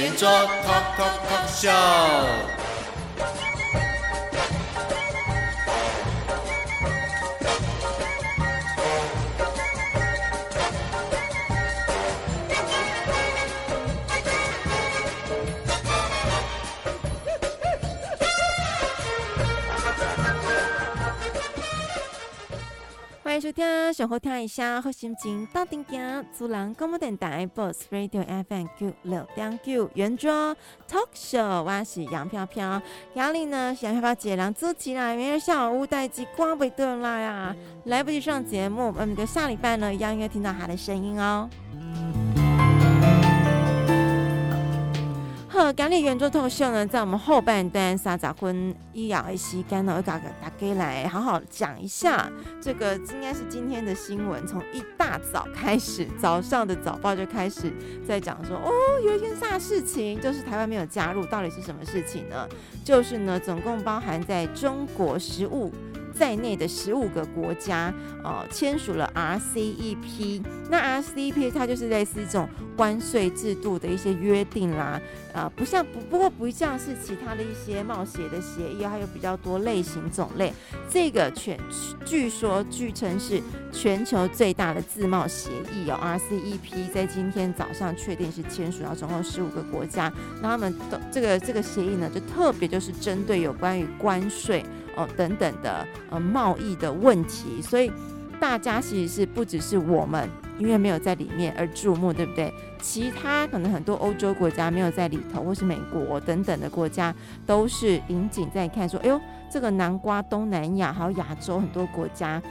圆桌 Talk Talk Talk Show。收听，想好听一下，好心情到顶点。主人广播电台 Boss Radio FM 九六点九，圆桌 Talk Show，我是杨飘飘。压力呢？是杨飘飘姐两组起来，明日下午待机，刮不得了呀，来不及上节目。我们的下礼拜呢，一样会听到她的声音哦。好，今日圆桌 Talk Show 呢，在我们后半段三十分以后的时间呢，我搞个大家来好好讲一下这个，应该是今天的新闻，从一大早开始，早上的早报就开始在讲说，哦，有一件啥事情，就是台湾没有加入，到底是什么事情呢？就是呢，总共包含在中国食物。在内的十五个国家，呃，签署了 RCEP。那 RCEP 它就是类似一种关税制度的一些约定啦，呃，不像不不过不像是其他的一些贸协的协议，还有比较多类型种类。这个全据说据称是全球最大的自贸协议哦，RCEP 在今天早上确定是签署到，总共十五个国家。那他们都这个这个协议呢，就特别就是针对有关于关税。哦，等等的呃贸易的问题，所以大家其实是不只是我们，因为没有在里面而注目，对不对？其他可能很多欧洲国家没有在里头，或是美国等等的国家都是引颈在看，说，哎呦，这个南瓜东南亚还有亚洲很多国家。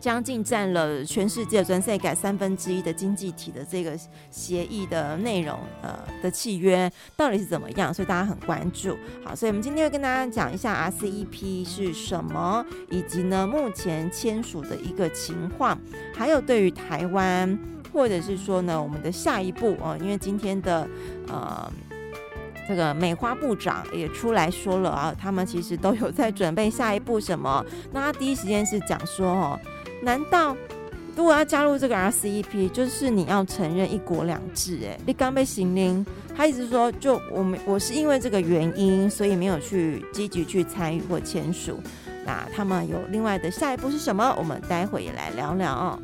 将近占了全世界全世界三分之一的经济体的这个协议的内容，呃的契约到底是怎么样？所以大家很关注。好，所以我们今天会跟大家讲一下 RCEP 是什么，以及呢目前签署的一个情况，还有对于台湾，或者是说呢我们的下一步哦，因为今天的呃这个美花部长也出来说了啊，他们其实都有在准备下一步什么。那他第一时间是讲说哦。难道如果要加入这个 RCEP，就是你要承认一国两制？哎，你刚被行令，他一直说，就我们我是因为这个原因，所以没有去积极去参与或签署。那他们有另外的下一步是什么？我们待会也来聊聊哦。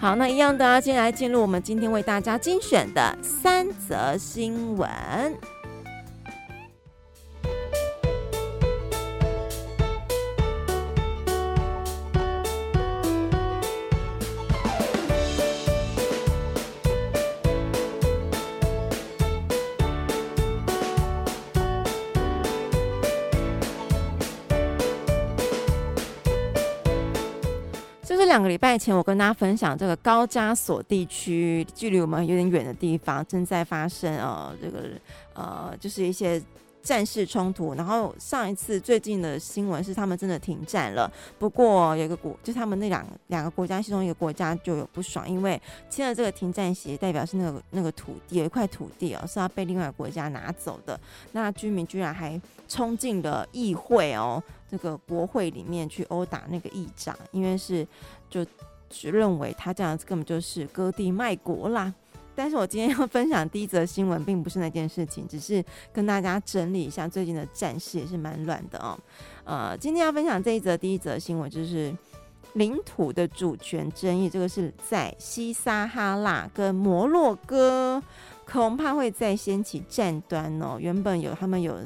好，那一样的啊，接下来进入我们今天为大家精选的三则新闻。两个礼拜前，我跟大家分享这个高加索地区，距离我们有点远的地方，正在发生呃，这个呃，就是一些战事冲突。然后上一次最近的新闻是他们真的停战了，不过有一个国，就他们那两两个国家其中一个国家就有不爽，因为签了这个停战协议，代表是那个那个土地有一块土地哦，是要被另外一个国家拿走的。那居民居然还冲进了议会哦，这个国会里面去殴打那个议长，因为是。就只认为他这样子根本就是割地卖国啦。但是我今天要分享第一则新闻，并不是那件事情，只是跟大家整理一下最近的战事也是蛮乱的哦。呃，今天要分享这一则第一则新闻，就是领土的主权争议，这个是在西撒哈拉跟摩洛哥，恐怕会再掀起战端哦。原本有他们有。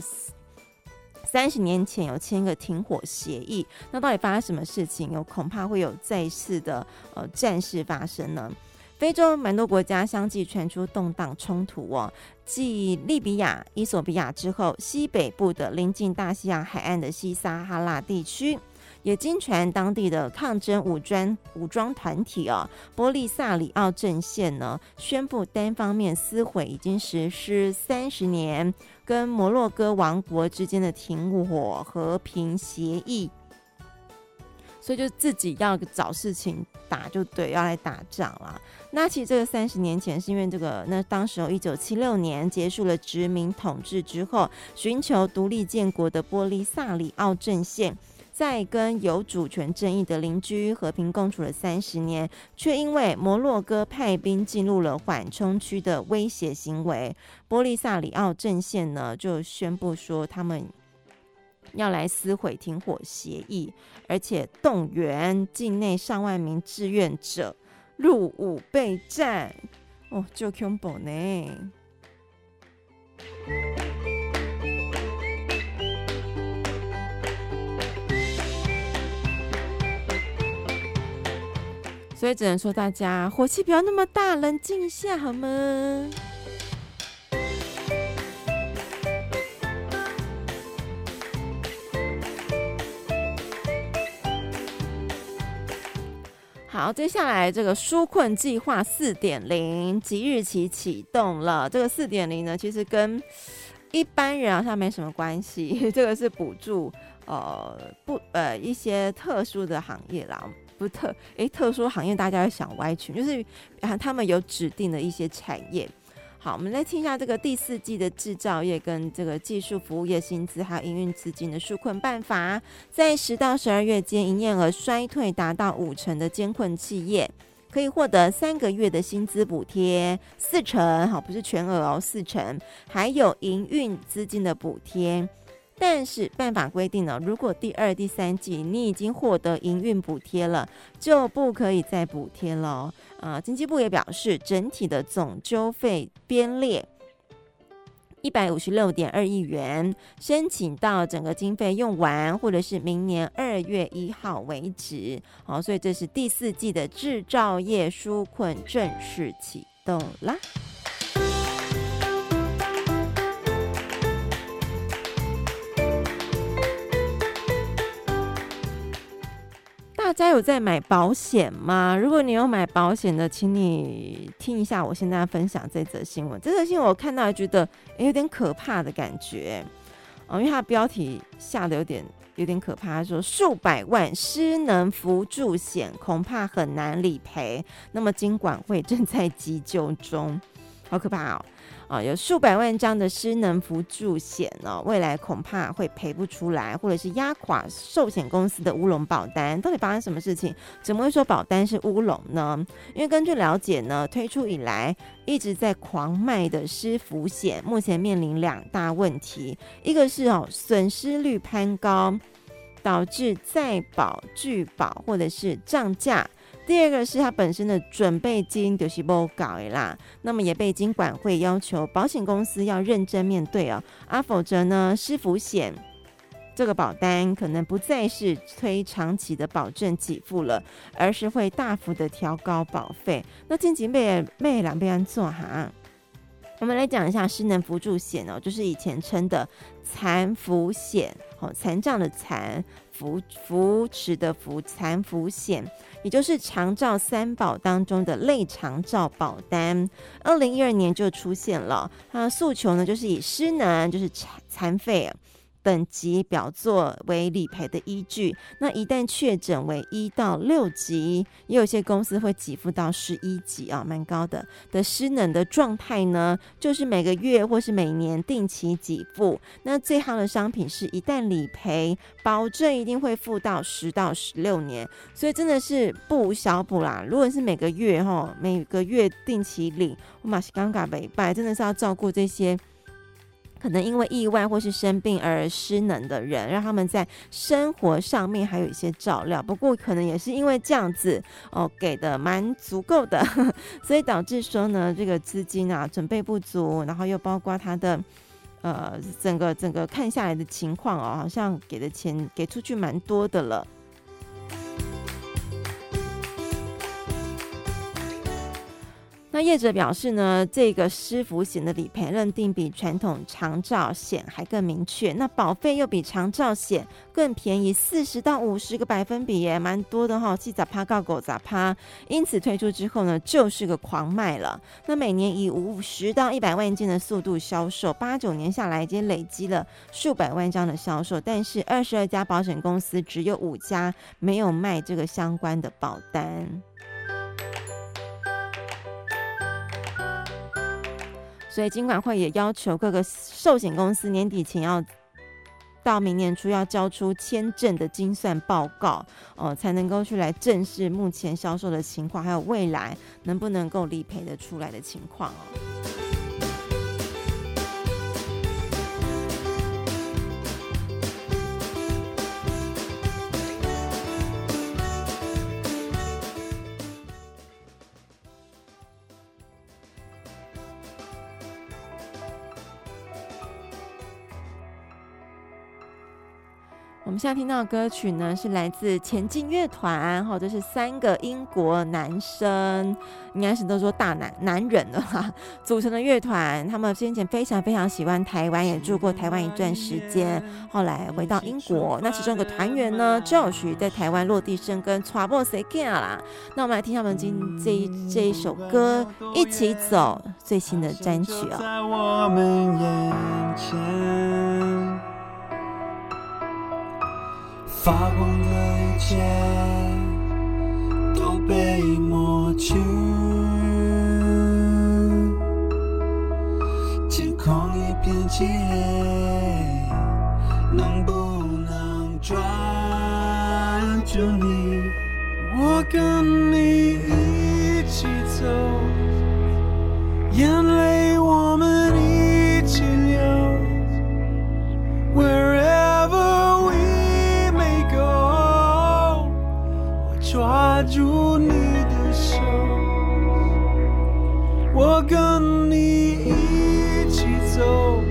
三十年前有签一个停火协议，那到底发生什么事情？有恐怕会有再次的呃战事发生呢？非洲蛮多国家相继传出动荡冲突哦，继利比亚、伊索比亚之后，西北部的临近大西洋海岸的西撒哈拉地区也经传当地的抗争武装武装团体哦，波利萨里奥阵线呢，宣布单方面撕毁已经实施三十年跟摩洛哥王国之间的停火和平协议。所以就自己要找事情打，就对，要来打仗了。那其实这个三十年前是因为这个，那当时候一九七六年结束了殖民统治之后，寻求独立建国的波利萨里奥阵线，在跟有主权争议的邻居和平共处了三十年，却因为摩洛哥派兵进入了缓冲区的威胁行为，波利萨里奥阵线呢就宣布说他们。要来撕毁停火协议，而且动员境内上万名志愿者入伍备战。哦，就恐怖呢！所以只能说大家火气不要那么大，冷静一下好吗？好，接下来这个纾困计划四点零即日起启动了。这个四点零呢，其实跟一般人好像没什么关系。这个是补助呃不呃一些特殊的行业啦，不特诶特殊行业大家会想歪曲，就是啊他们有指定的一些产业。好，我们来听一下这个第四季的制造业跟这个技术服务业薪资还有营运资金的纾困办法。在十到十二月间，营业额衰退达到五成的监困企业，可以获得三个月的薪资补贴，四成，好，不是全额哦，四成，还有营运资金的补贴。但是办法规定呢，如果第二、第三季你已经获得营运补贴了，就不可以再补贴了。啊、经济部也表示，整体的总纠费编列一百五十六点二亿元，申请到整个经费用完，或者是明年二月一号为止。好，所以这是第四季的制造业纾困正式启动啦。家有在买保险吗？如果你有买保险的，请你听一下我现在分享这则新闻。这则新闻我看到觉得有点可怕的感觉哦，因为它的标题下的有点有点可怕，说数百万失能扶助险恐怕很难理赔，那么金管会正在急救中，好可怕哦。啊，有数百万张的失能扶助险哦，未来恐怕会赔不出来，或者是压垮寿险公司的乌龙保单。到底发生什么事情？怎么会说保单是乌龙呢？因为根据了解呢，推出以来一直在狂卖的失扶险，目前面临两大问题，一个是哦损失率攀高，导致再保拒保或者是涨价。第二个是它本身的准备金就是不够的啦，那么也被金管会要求保险公司要认真面对哦，啊，否则呢，失扶险这个保单可能不再是推长期的保证给付了，而是会大幅的调高保费。那近期被被两边做哈，我们来讲一下失能扶助险哦，就是以前称的残扶险，哦，残障的残。扶扶持的扶残扶险，也就是长照三保当中的类长照保单，二零一二年就出现了。它的诉求呢，就是以失能，就是残残废。等级表作为理赔的依据，那一旦确诊为一到六级，也有些公司会给付到十一级啊，蛮高的的失能的状态呢，就是每个月或是每年定期给付。那最好的商品是一旦理赔，保证一定会付到十到十六年，所以真的是不无小补啦。如果是每个月哈，每个月定期领，我马西尴尬没拜，真的是要照顾这些。可能因为意外或是生病而失能的人，让他们在生活上面还有一些照料。不过可能也是因为这样子哦，给的蛮足够的，所以导致说呢，这个资金啊准备不足，然后又包括他的呃整个整个看下来的情况哦，好像给的钱给出去蛮多的了。那业者表示呢，这个失福险的理赔认定比传统长照险还更明确，那保费又比长照险更便宜四十到五十个百分比，也蛮多的哈，七咋趴告狗咋趴。因此推出之后呢，就是个狂卖了。那每年以五十到一百万件的速度销售，八九年下来已经累积了数百万张的销售，但是二十二家保险公司只有五家没有卖这个相关的保单。所以金管会也要求各个寿险公司年底前要到明年初要交出签证的精算报告，哦，才能够去来正视目前销售的情况，还有未来能不能够理赔的出来的情况哦。现在听到的歌曲呢，是来自前进乐团，哈，这是三个英国男生，应该是都说大男男人了哈，组成的乐团。他们先前非常非常喜欢台湾，也住过台湾一段时间，后来回到英国。那其中一个团员呢，Josh 在台湾落地生根，Trouble Again 啦。那我们来听他们今这一这一首歌，一起走最新的单曲哦。发光的一切都被抹去，天空一片漆黑，能不能抓住你？我跟你一起走，眼泪跟你一起走，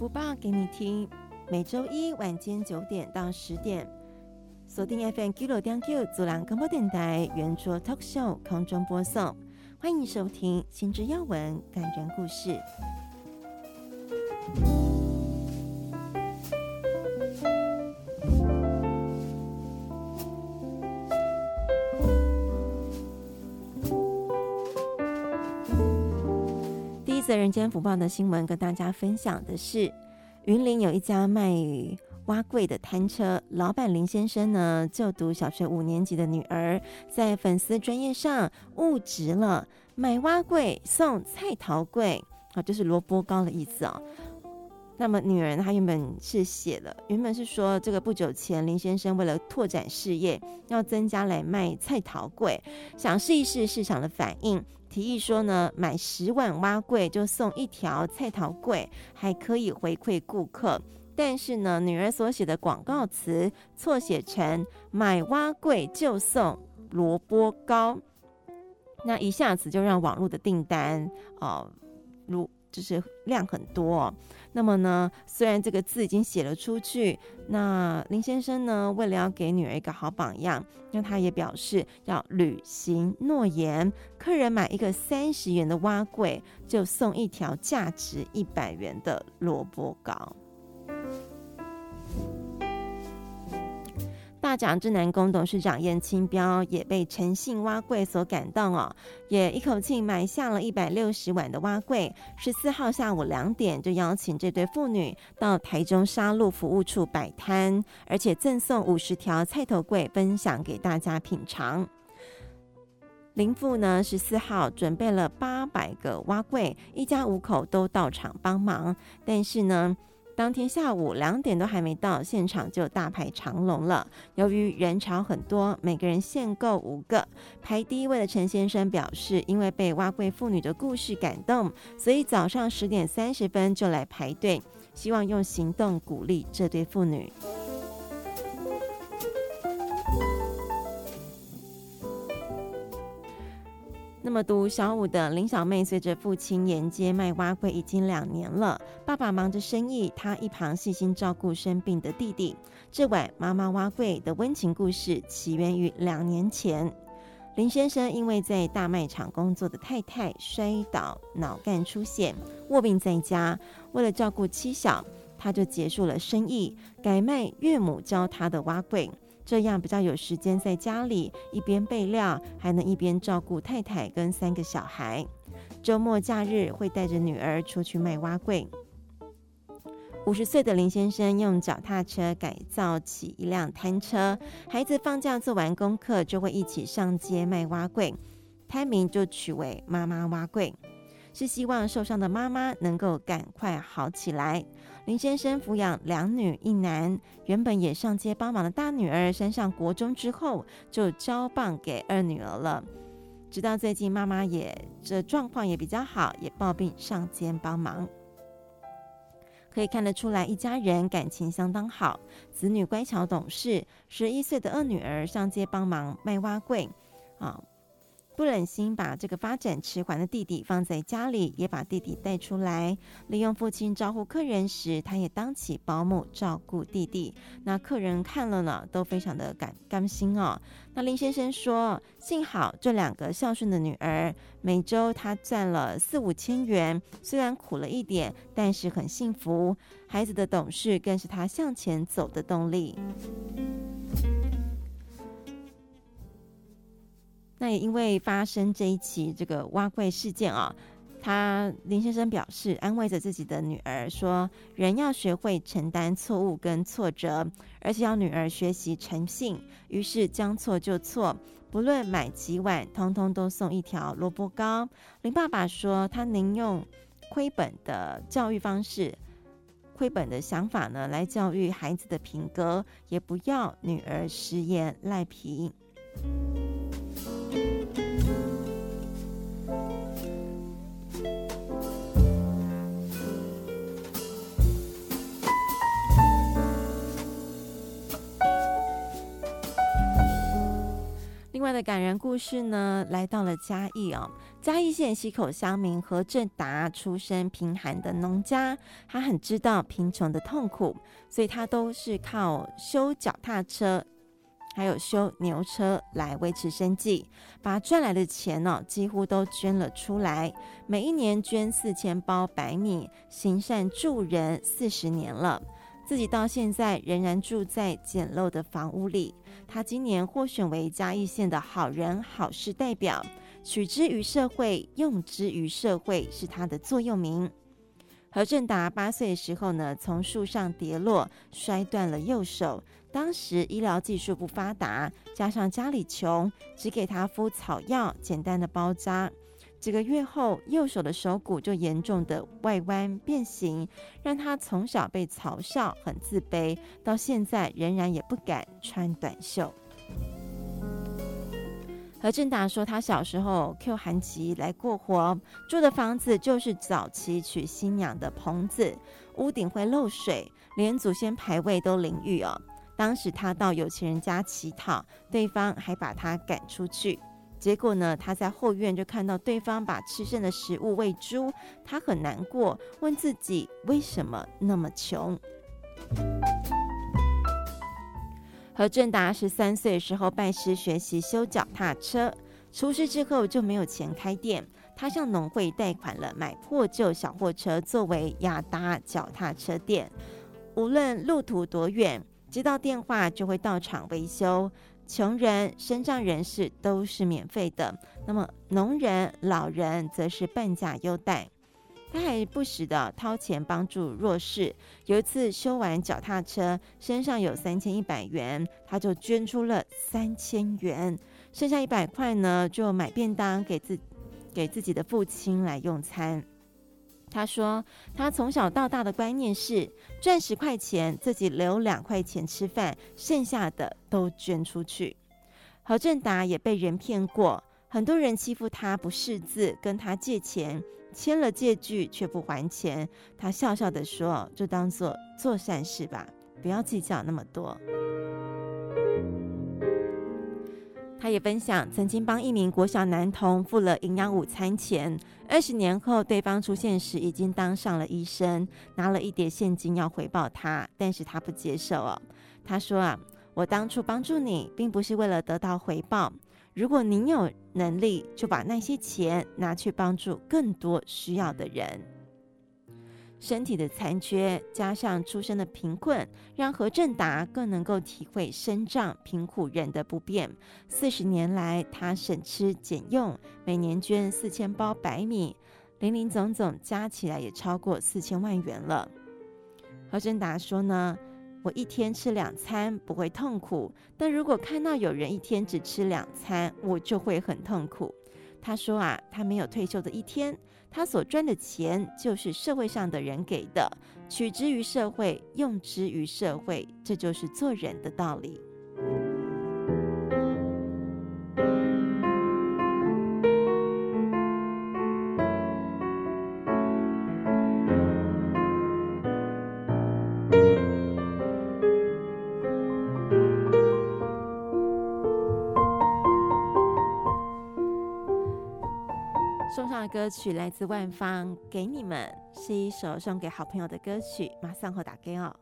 播报给你听，每周一晚间九点到十点，锁定 FM 九六点九，主兰广播电台圆桌 Talk Show 空中播送，欢迎收听新知要闻感人故事。人间福报的新闻，跟大家分享的是，云林有一家卖蛙柜的摊车，老板林先生呢，就读小学五年级的女儿，在粉丝专业上误植了买蛙柜送菜头粿，啊，就是萝卜糕的意思啊。那么女人她原本是写了，原本是说这个不久前林先生为了拓展事业，要增加来卖菜桃柜，想试一试市场的反应。提议说呢，买十碗碗粿就送一条菜桃柜，还可以回馈顾客。但是呢，女儿所写的广告词错写成买碗粿就送萝卜糕，那一下子就让网络的订单哦，如就是量很多哦。那么呢，虽然这个字已经写了出去，那林先生呢，为了要给女儿一个好榜样，那他也表示要履行诺言，客人买一个三十元的蛙柜，就送一条价值一百元的萝卜糕。大甲镇澜宫董事长燕清标也被诚信挖柜所感动哦，也一口气买下了一百六十碗的挖柜。十四号下午两点就邀请这对父女到台中沙鹿服务处摆摊，而且赠送五十条菜头柜分享给大家品尝。林父呢，十四号准备了八百个挖柜，一家五口都到场帮忙，但是呢。当天下午两点都还没到，现场就大排长龙了。由于人潮很多，每个人限购五个。排第一位的陈先生表示，因为被挖贵妇女的故事感动，所以早上十点三十分就来排队，希望用行动鼓励这对妇女。那么读小五的林小妹，随着父亲沿街卖蛙柜已经两年了。爸爸忙着生意，她一旁细心照顾生病的弟弟。这晚妈妈蛙柜的温情故事起源于两年前，林先生因为在大卖场工作的太太摔倒，脑干出血，卧病在家。为了照顾妻小，他就结束了生意，改卖岳母教他的蛙柜。这样比较有时间在家里一边备料，还能一边照顾太太跟三个小孩。周末假日会带着女儿出去卖碗粿。五十岁的林先生用脚踏车改造起一辆摊车，孩子放假做完功课就会一起上街卖碗粿，摊名就取为“妈妈碗粿”。是希望受伤的妈妈能够赶快好起来。林先生抚养两女一男，原本也上街帮忙的大女儿升上国中之后，就交棒给二女儿了。直到最近妈妈也这状况也比较好，也抱病上街帮忙。可以看得出来，一家人感情相当好，子女乖巧懂事。十一岁的二女儿上街帮忙卖蛙柜，啊。不忍心把这个发展迟缓的弟弟放在家里，也把弟弟带出来。利用父亲招呼客人时，他也当起保姆照顾弟弟。那客人看了呢，都非常的感甘心哦。那林先生说，幸好这两个孝顺的女儿，每周他赚了四五千元，虽然苦了一点，但是很幸福。孩子的懂事更是他向前走的动力。那也因为发生这一起这个碗粿事件啊，他林先生表示安慰着自己的女儿说：“人要学会承担错误跟挫折，而且要女儿学习诚信。”于是将错就错，不论买几碗，通通都送一条萝卜糕。林爸爸说他宁用亏本的教育方式。亏本的想法呢，来教育孩子的品格，也不要女儿食言赖皮。另外的感人故事呢，来到了嘉义哦。嘉义县溪口乡民何正达出身贫寒的农家，他很知道贫穷的痛苦，所以他都是靠修脚踏车，还有修牛车来维持生计。把赚来的钱呢、几乎都捐了出来，每一年捐四千包白米，行善助人四十年了。自己到现在仍然住在简陋的房屋里。他今年获选为嘉义县的好人好事代表，取之于社会，用之于社会是他的座右铭。何正达八岁的时候呢，从树上跌落，摔断了右手。当时医疗技术不发达，加上家里穷，只给他敷草药，简单的包扎。几个月后，右手的手骨就严重的外弯变形，让他从小被嘲笑，很自卑，到现在仍然也不敢穿短袖。何正达说，他小时候 Q 寒籍来过活，住的房子就是早期娶新娘的棚子，屋顶会漏水，连祖先牌位都淋浴哦。当时他到有钱人家乞讨，对方还把他赶出去。结果呢，他在后院就看到对方把吃剩的食物喂猪，他很难过，问自己为什么那么穷。何正达十三岁时候拜师学习修脚踏车，出师之后就没有钱开店，他向农会贷款了买破旧小货车作为亚达脚踏车店，无论路途多远，接到电话就会到场维修。穷人、身障人士都是免费的，那么农人、老人则是半价优待。他还不时的掏钱帮助弱势。有一次修完脚踏车，身上有三千一百元，他就捐出了三千元，剩下一百块呢，就买便当给自给自己的父亲来用餐。他说：“他从小到大的观念是赚十块钱，自己留两块钱吃饭，剩下的都捐出去。”何正达也被人骗过，很多人欺负他不识字，跟他借钱，签了借据却不还钱。他笑笑的说：“就当做做善事吧，不要计较那么多。”他也分享，曾经帮一名国小男童付了营养午餐钱，二十年后对方出现时，已经当上了医生，拿了一叠现金要回报他，但是他不接受哦。他说啊，我当初帮助你，并不是为了得到回报，如果您有能力，就把那些钱拿去帮助更多需要的人。身体的残缺，加上出身的贫困，让何正达更能够体会身障贫苦人的不便。四十年来，他省吃俭用，每年捐四千包白米，林林总总加起来也超过四千万元了。何正达说呢：“我一天吃两餐不会痛苦，但如果看到有人一天只吃两餐，我就会很痛苦。”他说啊，他没有退休的一天。他所赚的钱就是社会上的人给的，取之于社会，用之于社会，这就是做人的道理。送上的歌曲来自万芳，给你们是一首送给好朋友的歌曲。马上和打给哦。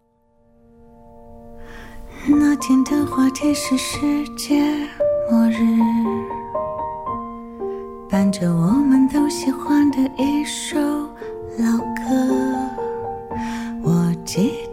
那天的话题是世界末日，伴着我们都喜欢的一首老歌，我记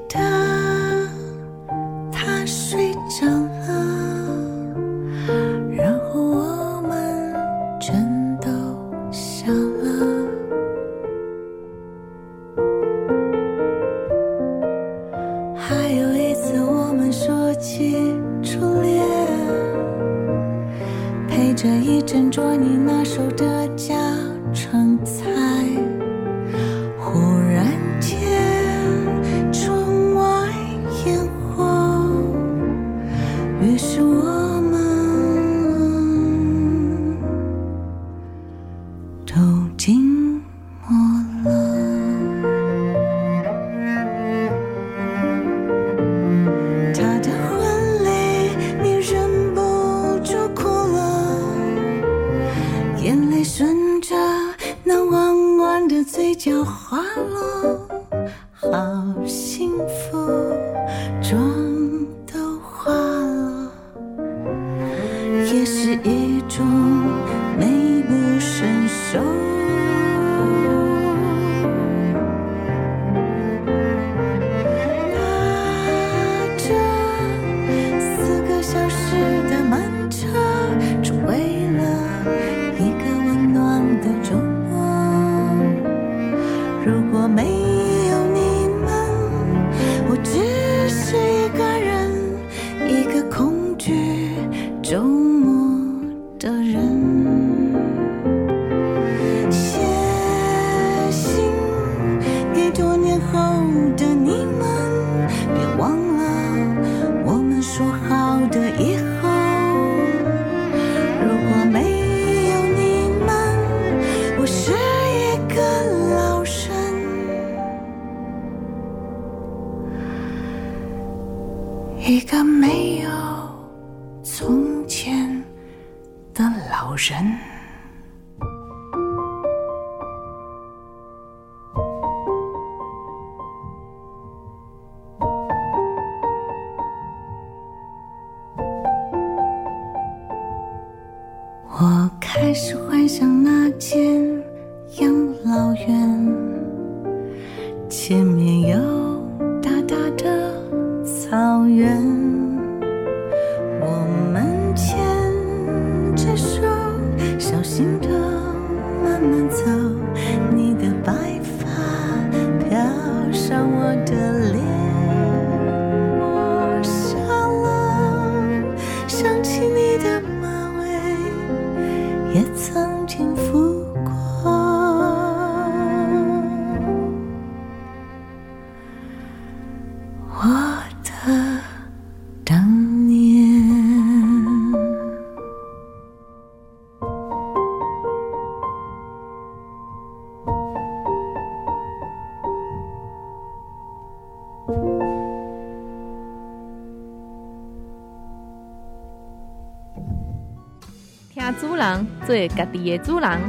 主人做家己的主人，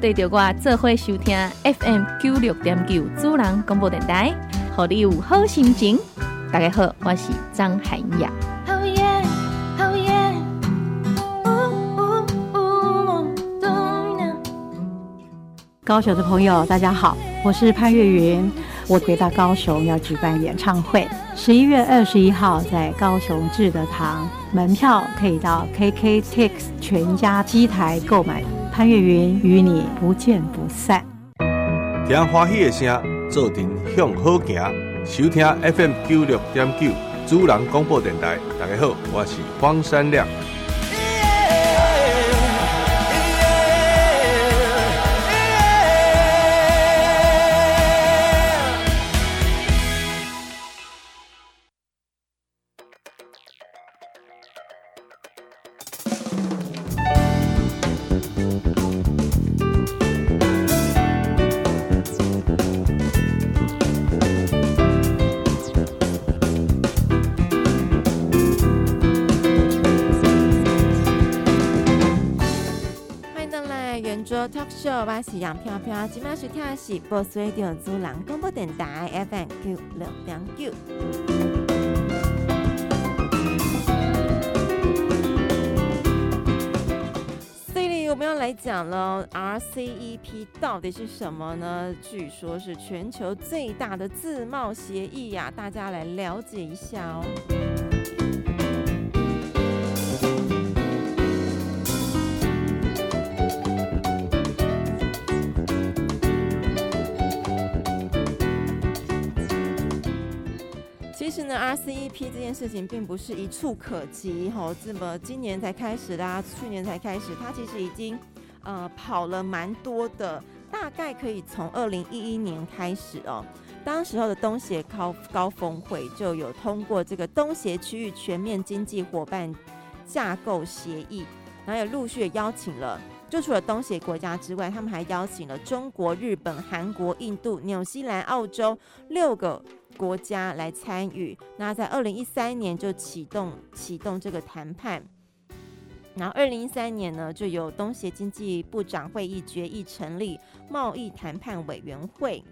对着我做伙收听 FM 九六点九主人广播电台，让你有好心情。大家好，我是张涵雅。高雄的朋友，大家好，我是潘越云。我回到高雄要举办演唱会，十一月二十一号在高雄志德堂，门票可以到 KKTIX 全家机台购买。潘越云与你不见不散。听欢喜的声，做阵向好行，收听 FM 九六点九主人广播电台。大家好，我是方山亮。是杨飘飘，今晚收听的是 Boss Radio 主人广播电台 FM 九六点九。这里我们要来讲了，RCEP 到底是什么呢？据说是全球最大的自贸协议呀，大家来了解一下哦。，RCEP 这件事情并不是一触可及，吼，这么今年才开始啦，去年才开始，它其实已经呃跑了蛮多的，大概可以从二零一一年开始哦，当时候的东协高高峰会就有通过这个东协区域全面经济伙伴架构协议，然后也陆续邀请了，就除了东协国家之外，他们还邀请了中国、日本、韩国、印度、纽西兰、澳洲六个。国家来参与，那在二零一三年就启动启动这个谈判，然后二零一三年呢，就有东协经济部长会议决议成立贸易谈判委员会。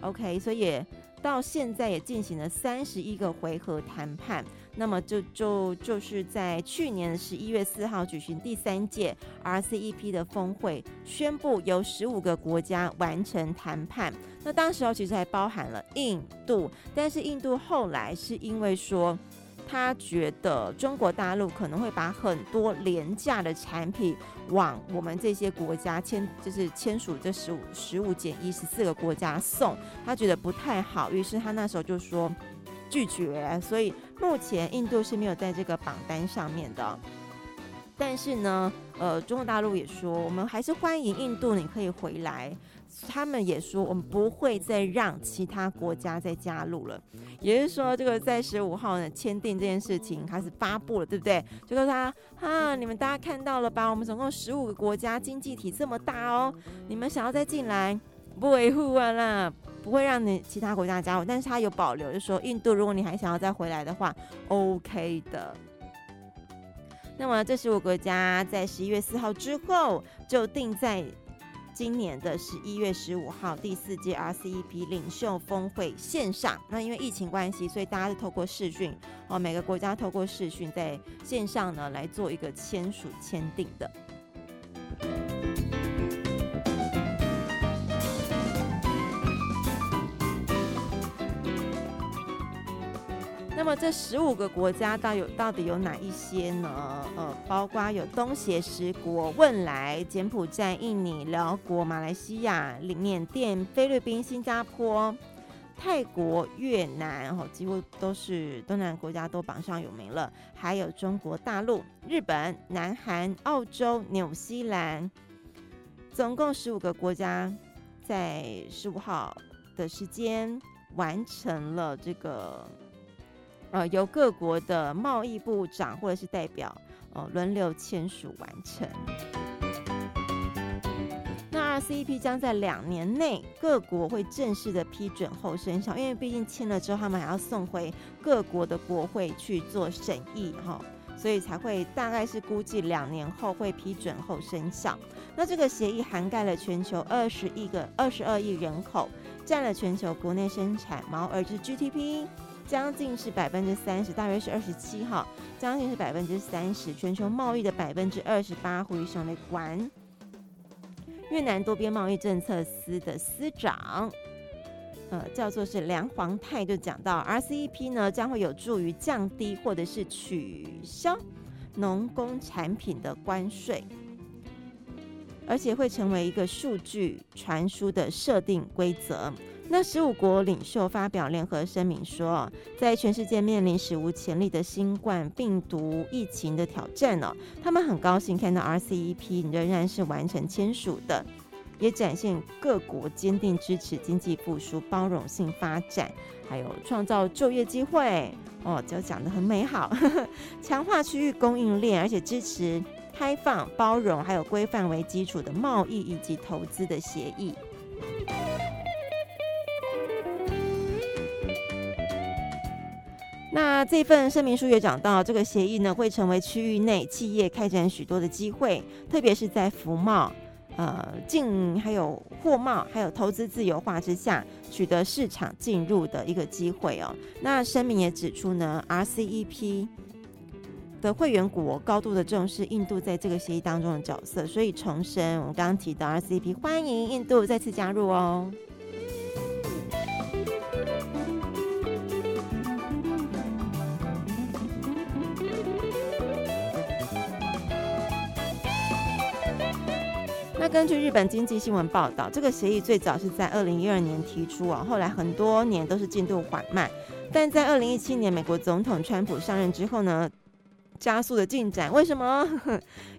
OK，所以到现在也进行了三十一个回合谈判。那么就就就是在去年十一月四号举行第三届 RCEP 的峰会，宣布由十五个国家完成谈判。那当时候其实还包含了印度，但是印度后来是因为说他觉得中国大陆可能会把很多廉价的产品往我们这些国家签，就是签署这十五十五减一十四个国家送，他觉得不太好，于是他那时候就说拒绝。所以目前印度是没有在这个榜单上面的。但是呢，呃，中国大陆也说，我们还是欢迎印度，你可以回来。他们也说，我们不会再让其他国家再加入了。也就是说，这个在十五号呢签订这件事情开始发布了，对不对？就说他啊，你们大家看到了吧？我们总共十五个国家，经济体这么大哦，你们想要再进来，不维护完了，不会让你其他国家加入。但是他有保留，就说印度，如果你还想要再回来的话，OK 的。那么这十五国家在十一月四号之后就定在今年的十一月十五号第四届 RCEP 领袖峰会线上。那因为疫情关系，所以大家是透过视讯哦，每个国家透过视讯在线上呢来做一个签署签订的。那么这十五个国家到有到底有哪一些呢？呃，包括有东协十国、汶莱、柬埔寨、印尼、寮国、马来西亚、缅甸、菲律宾、新加坡、泰国、越南，哦，几乎都是东南国家都榜上有名了。还有中国大陆、日本、南韩、澳洲、纽西兰，总共十五个国家，在十五号的时间完成了这个。呃，由各国的贸易部长或者是代表，呃，轮流签署完成。那 RCEP 将在两年内各国会正式的批准后生效，因为毕竟签了之后，他们还要送回各国的国会去做审议，哈，所以才会大概是估计两年后会批准后生效。那这个协议涵盖了全球二十亿个二十二亿人口，占了全球国内生产毛额之 GDP。将近是百分之三十，大约是二十七号，将近是百分之三十，全球贸易的百分之二十八。胡医生来管越南多边贸易政策司的司长，呃，叫做是梁皇泰，就讲到 RCEP 呢将会有助于降低或者是取消农工产品的关税，而且会成为一个数据传输的设定规则。那十五国领袖发表联合声明说，在全世界面临史无前例的新冠病毒疫情的挑战呢，他们很高兴看到 RCEP 仍然是完成签署的，也展现各国坚定支持经济复苏、包容性发展，还有创造就业机会。哦，就讲得很美好，强化区域供应链，而且支持开放、包容还有规范为基础的贸易以及投资的协议。那这份声明书也讲到，这个协议呢会成为区域内企业开展许多的机会，特别是在服贸、呃进还有货贸还有投资自由化之下，取得市场进入的一个机会哦。那声明也指出呢，RCEP 的会员国高度的重视印度在这个协议当中的角色，所以重申我们刚刚提到 RCEP 欢迎印度再次加入哦。根据日本经济新闻报道，这个协议最早是在二零一二年提出啊，后来很多年都是进度缓慢，但在二零一七年美国总统川普上任之后呢，加速的进展，为什么？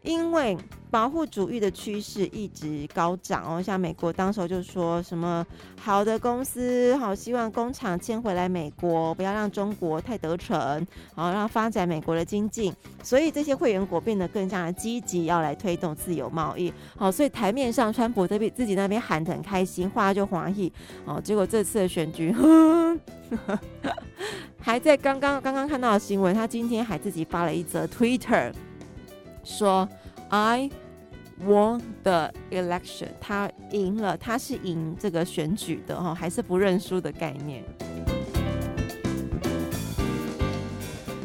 因为保护主义的趋势一直高涨哦。像美国当时就说什么好的公司，好希望工厂迁回来美国，不要让中国太得逞，好让发展美国的经济。所以这些会员国变得更加的积极，要来推动自由贸易。好，所以台面上川普这边自己那边喊得很开心，话就华裔哦。结果这次的选举，还在刚刚刚刚看到的新闻，他今天还自己发了一则 Twitter，说 I won the election，他赢了，他是赢这个选举的哈，还是不认输的概念。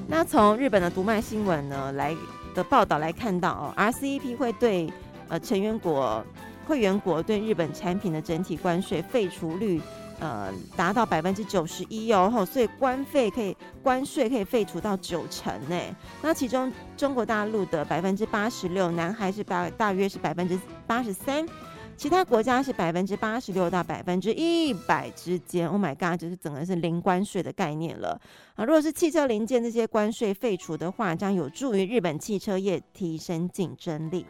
那从日本的读卖新闻呢来的报道来看到哦，RCEP 会对呃成员国会员国对日本产品的整体关税废除率。呃达到百分之九十一哦，所以关费可以关税可以废除到九成呢。那其中中国大陆的百分之八十六，南韩是大大约是百分之八十三。其他国家是百分之八十六到百分之一百之间，Oh my god，就是整个是零关税的概念了啊！如果是汽车零件这些关税废除的话，将有助于日本汽车业提升竞争力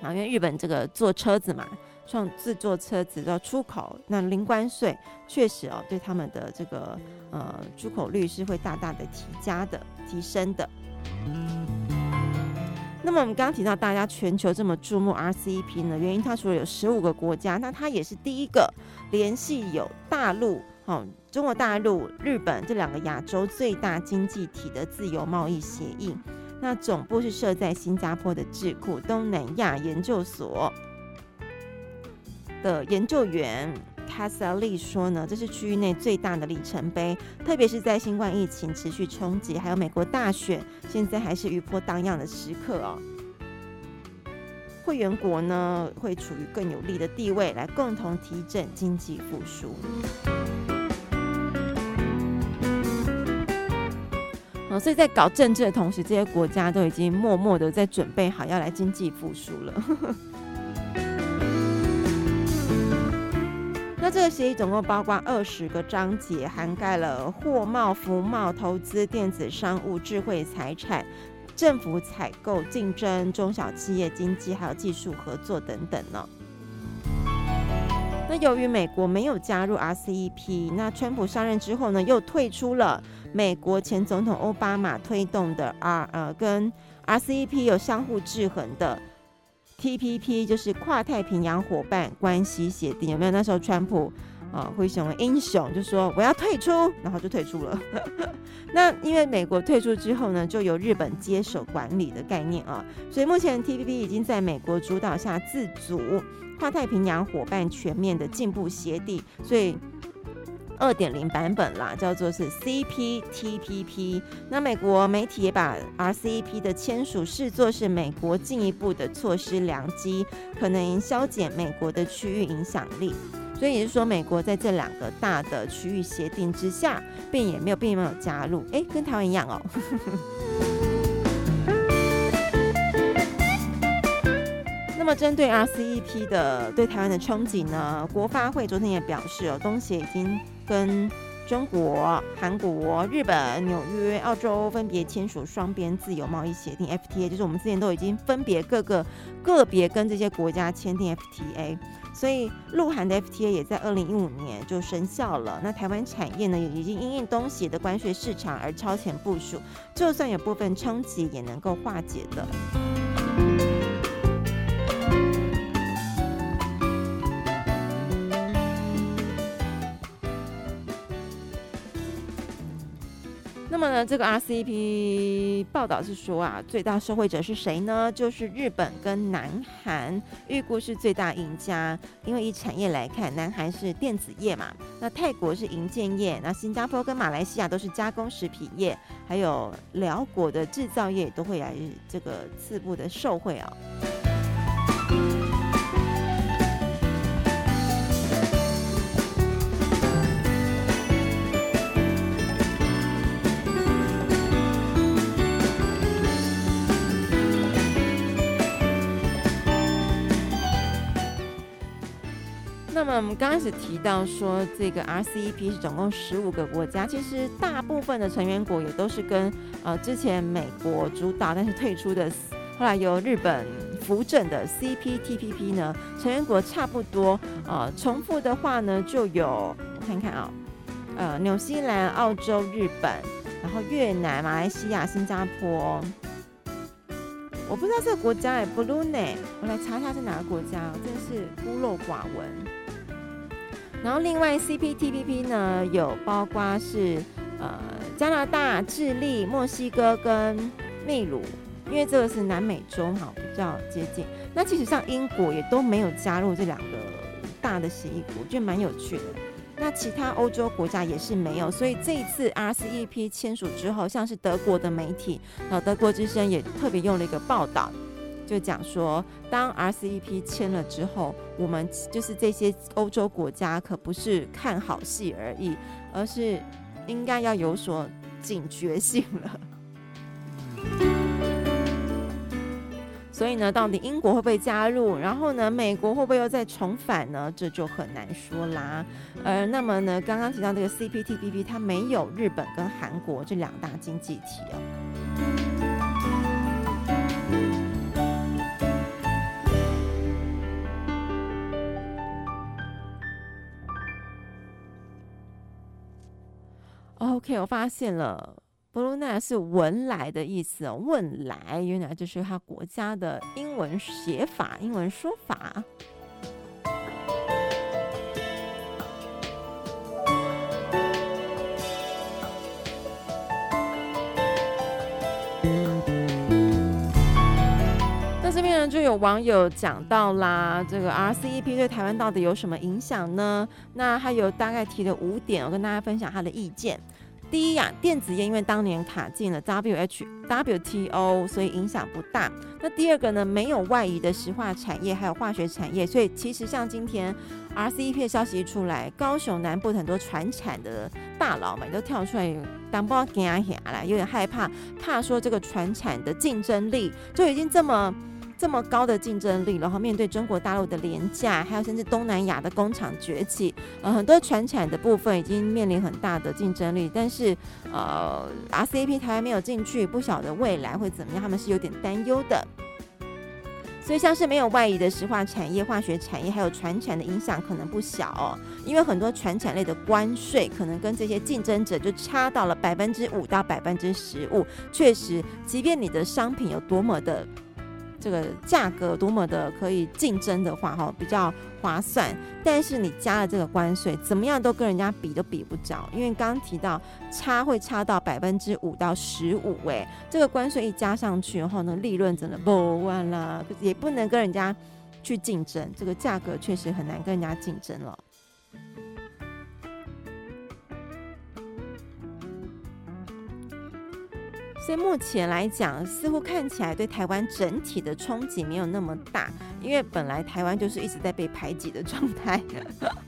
啊！因为日本这个做车子嘛，创制作车子要出口，那零关税确实哦，对他们的这个呃出口率是会大大的提加的、提升的。那么我们刚刚提到，大家全球这么注目 RCEP 呢，原因它除了有十五个国家，那它也是第一个联系有大陆、哦中国大陆、日本这两个亚洲最大经济体的自由贸易协议。那总部是设在新加坡的智库东南亚研究所的研究员卡萨利说呢，这是区域内最大的里程碑，特别是在新冠疫情持续冲击，还有美国大选，现在还是余波荡漾的时刻哦。会员国呢会处于更有利的地位，来共同提振经济复苏。哦，所以在搞政治的同时，这些国家都已经默默的在准备好要来经济复苏了。这个协议总共包括二十个章节，涵盖了货贸、服贸、投资、电子商务、智慧财产、政府采购、竞争、中小企业经济，还有技术合作等等呢。那由于美国没有加入 RCEP，那川普上任之后呢，又退出了美国前总统奥巴马推动的 R 呃跟 RCEP 有相互制衡的。TPP 就是跨太平洋伙伴关系协定，有没有？那时候川普啊，灰熊英雄就说我要退出，然后就退出了。那因为美国退出之后呢，就由日本接手管理的概念啊，所以目前 TPP 已经在美国主导下自主跨太平洋伙伴全面的进步协定，所以。二点零版本啦，叫做是 CPTPP。那美国媒体也把 RCEP 的签署视作是美国进一步的错失良机，可能消减美国的区域影响力。所以也是说，美国在这两个大的区域协定之下，并也没有并没有加入。哎，跟台湾一样哦。那么针对 RCEP 的对台湾的憧憬呢，国发会昨天也表示哦，东协已经。跟中国、韩国、日本、纽约、澳洲分别签署双边自由贸易协定 FTA，就是我们之前都已经分别各个个别跟这些国家签订 FTA，所以陆韩的 FTA 也在二零一五年就生效了。那台湾产业呢，也已经因应东协的关税市场而超前部署，就算有部分冲击，也能够化解的。那么呢，这个 RCEP 报道是说啊，最大受惠者是谁呢？就是日本跟南韩，预估是最大赢家。因为以产业来看，南韩是电子业嘛，那泰国是银建业，那新加坡跟马来西亚都是加工食品业，还有寮国的制造业都会来这个次部的受惠啊。么我们刚开始提到说，这个 RCEP 是总共十五个国家，其实大部分的成员国也都是跟呃之前美国主导但是退出的，后来由日本扶正的 CPTPP 呢，成员国差不多。呃，重复的话呢，就有我看看啊，呃，纽西兰、澳洲、日本，然后越南、马来西亚、新加坡。我不知道这个国家哎，Brunei，我来查一下是哪个国家，真的是孤陋寡闻。然后另外 CPTPP 呢，有包括是呃加拿大、智利、墨西哥跟秘鲁，因为这个是南美洲哈，比较接近。那其实像英国也都没有加入这两个大的协议国，我觉得蛮有趣的。那其他欧洲国家也是没有，所以这一次 RCEP 签署之后，像是德国的媒体，然后德国之声也特别用了一个报道。就讲说，当 RCEP 签了之后，我们就是这些欧洲国家可不是看好戏而已，而是应该要有所警觉性了。所以呢，到底英国会不会加入？然后呢，美国会不会又再重返呢？这就很难说啦。呃，那么呢，刚刚提到这个 CPTPP，它没有日本跟韩国这两大经济体哦。OK，我发现了。，Bruna 是文莱的意思哦，汶莱原来就是他国家的英文写法、英文说法。呢，就有网友讲到啦，这个 RCEP 对台湾到底有什么影响呢？那他有大概提了五点，我跟大家分享他的意见。第一呀、啊，电子业因为当年卡进了 W H W T O，所以影响不大。那第二个呢，没有外移的石化产业，还有化学产业，所以其实像今天 R C E P 的消息一出来，高雄南部很多传产的大佬们都跳出来，当不惊吓啦，有点害怕，怕说这个传产的竞争力就已经这么。这么高的竞争力，然后面对中国大陆的廉价，还有甚至东南亚的工厂崛起，呃，很多传产的部分已经面临很大的竞争力。但是，呃，RCEP 台湾没有进去，不晓得未来会怎么样，他们是有点担忧的。所以，像是没有外移的石化产业、化学产业，还有传产的影响可能不小哦。因为很多传产类的关税，可能跟这些竞争者就差到了百分之五到百分之十五。确实，即便你的商品有多么的。这个价格多么的可以竞争的话，哈，比较划算。但是你加了这个关税，怎么样都跟人家比都比不着，因为刚刚提到差会差到百分之五到十五，哎，这个关税一加上去然后呢，利润真的不完了，也不能跟人家去竞争，这个价格确实很难跟人家竞争了。所以目前来讲，似乎看起来对台湾整体的冲击没有那么大，因为本来台湾就是一直在被排挤的状态，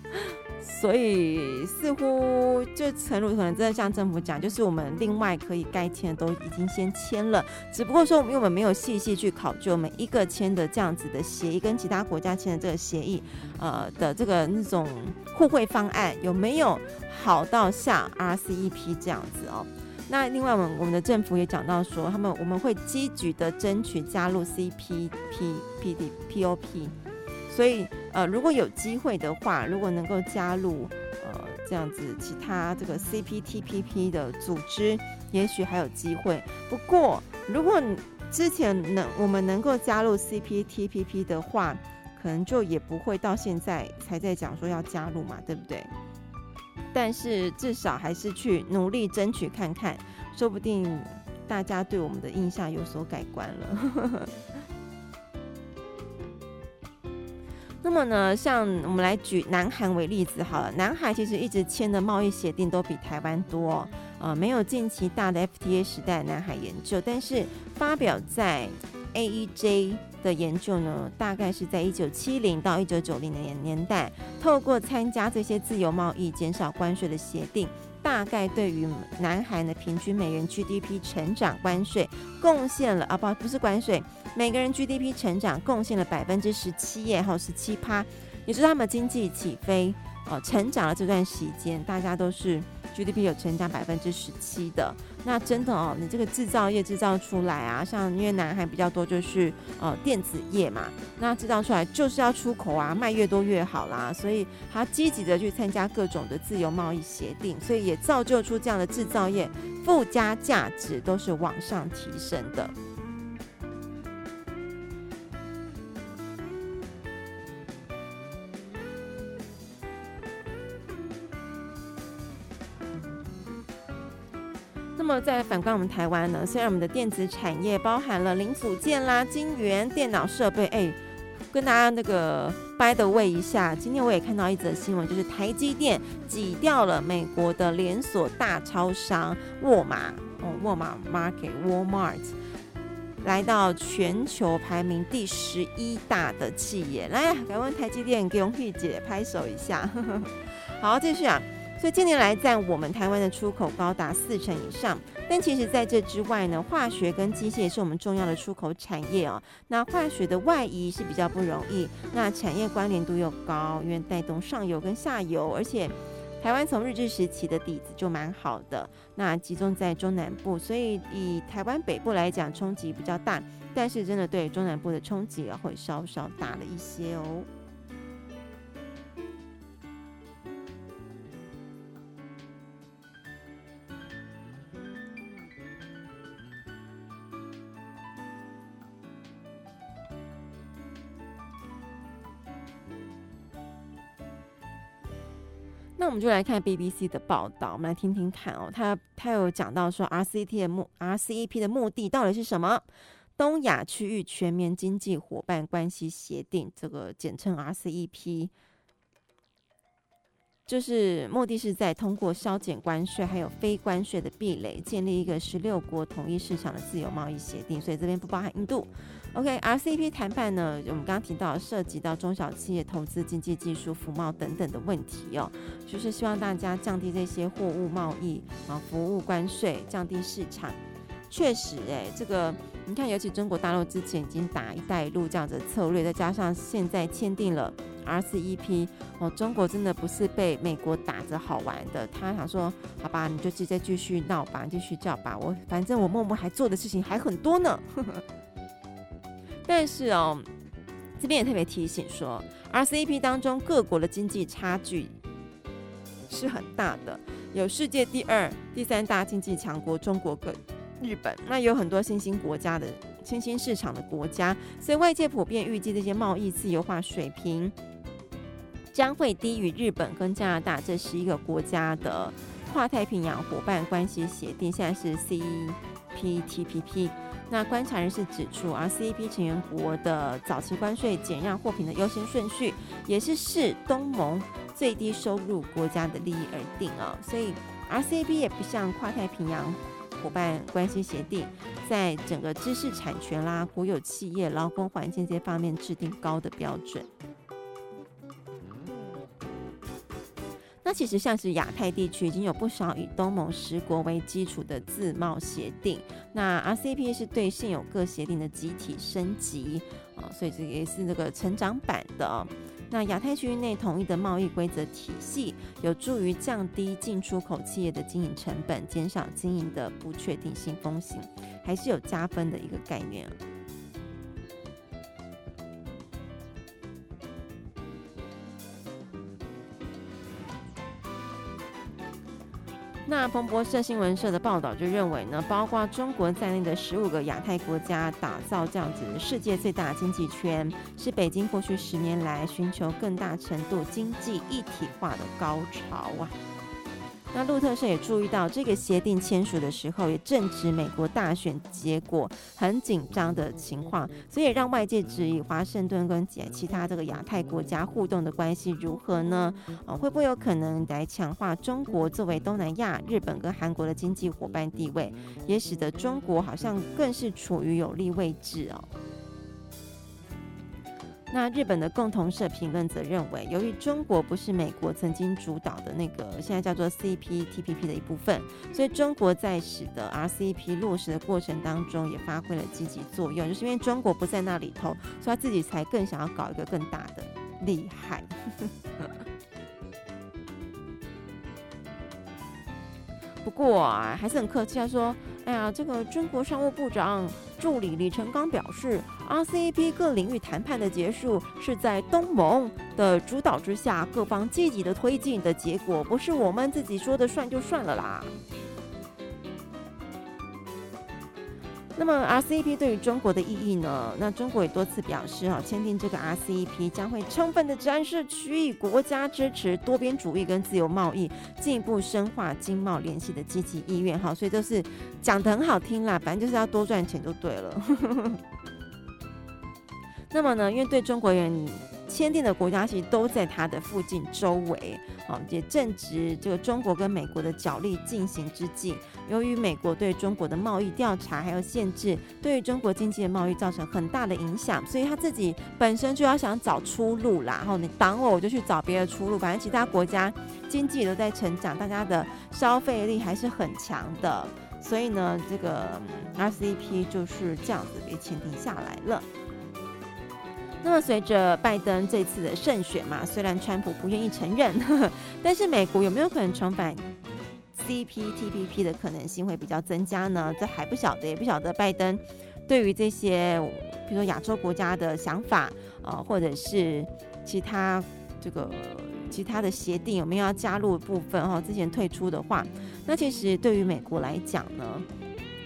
所以似乎就诚如可能真的像政府讲，就是我们另外可以该签的都已经先签了，只不过说因为我们没有细细去考究每一个签的这样子的协议，跟其他国家签的这个协议，呃的这个那种互惠方案有没有好到像 RCEP 这样子哦。那另外，我们我们的政府也讲到说，他们我们会积极的争取加入 CPTPPOP 所以呃，如果有机会的话，如果能够加入呃这样子其他这个 CPTPP 的组织，也许还有机会。不过，如果之前能我们能够加入 CPTPP 的话，可能就也不会到现在才在讲说要加入嘛，对不对？但是至少还是去努力争取看看，说不定大家对我们的印象有所改观了。那么呢，像我们来举南韩为例子好了，南韩其实一直签的贸易协定都比台湾多，呃，没有近期大的 FTA 时代南海研究，但是发表在 AEJ。的研究呢，大概是在一九七零到一九九零年年代，透过参加这些自由贸易、减少关税的协定，大概对于南韩的平均每人 GDP 成长关税贡献了啊，不不是关税，每个人 GDP 成长贡献了百分之十七耶，还有十七趴，也就是他们经济起飞哦，成长了这段时间，大家都是。GDP 有成长百分之十七的，那真的哦，你这个制造业制造出来啊，像因为南韩比较多就是呃电子业嘛，那制造出来就是要出口啊，卖越多越好啦，所以他积极的去参加各种的自由贸易协定，所以也造就出这样的制造业附加价值都是往上提升的。那么再反观我们台湾呢，虽然我们的电子产业包含了零组件啦、晶圆、电脑设备，哎，跟大家那个 by the way 一下，今天我也看到一则新闻，就是台积电挤掉了美国的连锁大超商沃尔玛，哦，沃尔玛 Market Walmart。来到全球排名第十一大的企业。来，敢问台积电给我们玉姐拍手一下。好，继续啊。所以近年来，在我们台湾的出口高达四成以上。但其实在这之外呢，化学跟机械是我们重要的出口产业哦。那化学的外移是比较不容易，那产业关联度又高，因为带动上游跟下游，而且台湾从日治时期的底子就蛮好的。那集中在中南部，所以以台湾北部来讲冲击比较大，但是真的对中南部的冲击会稍稍大了一些哦。那我们就来看 BBC 的报道，我们来听听看哦。他他有讲到说，RCEP 的目 RCEP 的目的到底是什么？东亚区域全面经济伙伴关系协定，这个简称 RCEP，就是目的是在通过削减关税还有非关税的壁垒，建立一个十六国统一市场的自由贸易协定。所以这边不包含印度。OK，RCEP 谈判呢，我们刚刚提到涉及到中小企业投资、经济技术、服贸等等的问题哦，就是希望大家降低这些货物贸易啊、服务关税，降低市场。确实，哎，这个你看，尤其中国大陆之前已经打“一带一路”这样子的策略，再加上现在签订了 RCEP，哦，中国真的不是被美国打着好玩的。他想说，好吧，你就直接继续闹吧，继续叫吧，我反正我默默还做的事情还很多呢。但是哦，这边也特别提醒说，RCEP 当中各国的经济差距是很大的，有世界第二、第三大经济强国中国跟日本，那有很多新兴国家的新兴市场的国家，所以外界普遍预计这些贸易自由化水平将会低于日本跟加拿大这十一个国家的跨太平洋伙伴关系协定，现在是 CPTPP。那观察人士指出，RCEP 成员国的早期关税减让货品的优先顺序，也是视东盟最低收入国家的利益而定啊。所以 RCEP 也不像跨太平洋伙伴关系协定，在整个知识产权啦、国有企业、劳工环境这些方面制定高的标准。那其实像是亚太地区已经有不少以东盟十国为基础的自贸协定，那 RCEP 是对现有各协定的集体升级啊，所以这也是那个成长版的。那亚太区域内统一的贸易规则体系，有助于降低进出口企业的经营成本，减少经营的不确定性风险，还是有加分的一个概念。那彭博社新闻社的报道就认为呢，包括中国在内的十五个亚太国家打造这样子世界最大经济圈，是北京过去十年来寻求更大程度经济一体化的高潮啊。那路特社也注意到，这个协定签署的时候，也正值美国大选结果很紧张的情况，所以让外界质疑华盛顿跟其他这个亚太国家互动的关系如何呢？啊，会不会有可能来强化中国作为东南亚、日本跟韩国的经济伙伴地位，也使得中国好像更是处于有利位置哦。那日本的共同社评论则认为，由于中国不是美国曾经主导的那个现在叫做 CPTPP 的一部分，所以中国在使得 RCEP 落实的过程当中也发挥了积极作用。就是因为中国不在那里头，所以他自己才更想要搞一个更大的厉害。不过啊，还是很客气，他说：“哎呀，这个中国商务部长助理李成刚表示，RCEP 各领域谈判的结束是在东盟的主导之下，各方积极的推进的结果，不是我们自己说的算就算了啦。”那么 RCEP 对于中国的意义呢？那中国也多次表示，哈，签订这个 RCEP 将会充分的展示区域国家支持多边主义跟自由贸易，进一步深化经贸联系的积极意愿，哈，所以就是讲得很好听啦，反正就是要多赚钱就对了。那么呢，因为对中国人签订的国家其实都在它的附近周围，啊，也正值这个中国跟美国的角力进行之际。由于美国对中国的贸易调查还有限制，对于中国经济的贸易造成很大的影响，所以他自己本身就要想找出路啦。然后你挡我，我就去找别的出路。反正其他国家经济都在成长，大家的消费力还是很强的，所以呢，这个 R C P 就是这样子给签订下来了。那么随着拜登这次的胜选嘛，虽然川普不愿意承认，但是美国有没有可能重返 CPTPP 的可能性会比较增加呢？这还不晓得，也不晓得拜登对于这些，比如说亚洲国家的想法啊、或者是其他这个其他的协定有没有要加入的部分哈、哦？之前退出的话，那其实对于美国来讲呢？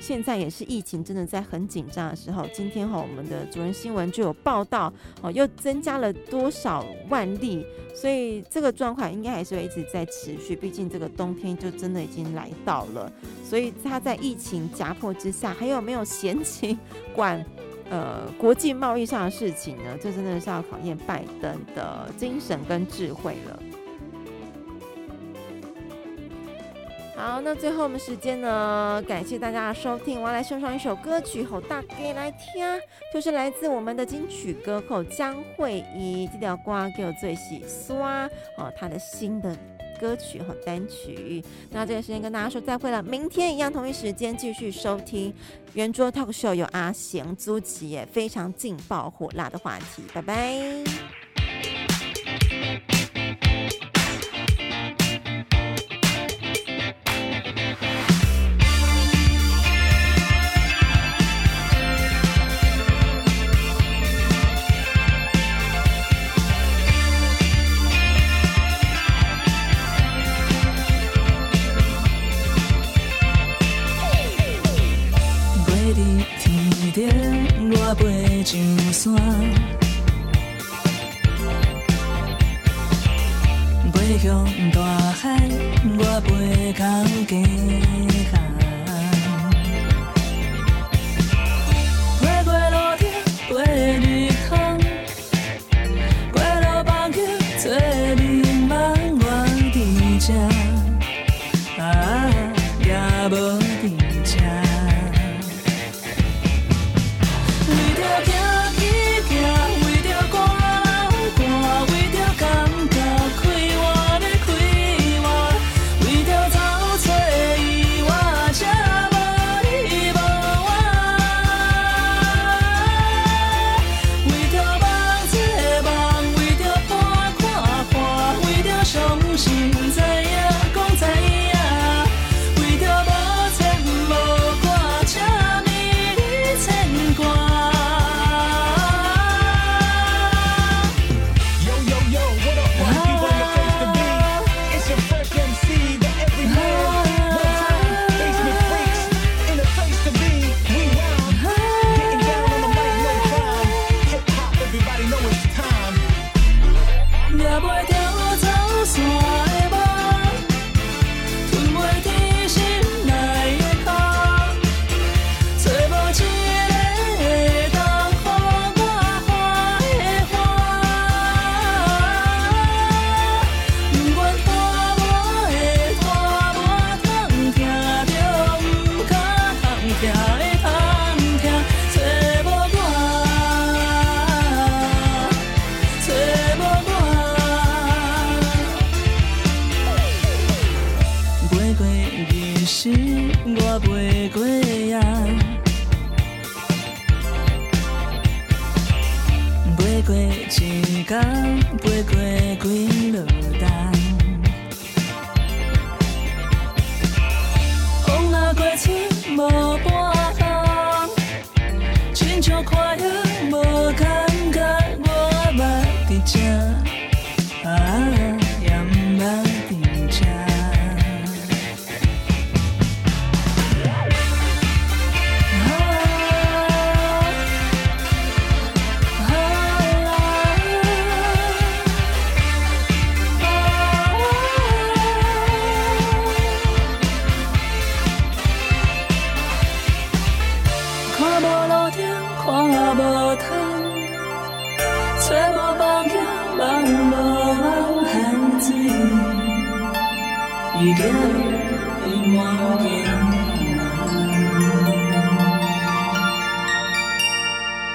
现在也是疫情真的在很紧张的时候，今天哈我们的主人新闻就有报道哦，又增加了多少万例，所以这个状况应该还是会一直在持续。毕竟这个冬天就真的已经来到了，所以他在疫情夹迫之下，还有没有闲情管呃 国际贸易上的事情呢？这真的是要考验拜登的精神跟智慧了。好，那最后我们时间呢？感谢大家的收听，我要来送上一首歌曲，好大家来听，就是来自我们的金曲歌后江蕙怡这条歌给我最喜刷哦，她的新的歌曲和单曲。那这个时间跟大家说再会了，明天一样同一时间继续收听圆桌 Talk Show，有阿贤、朱琪也非常劲爆火辣的话题，拜拜。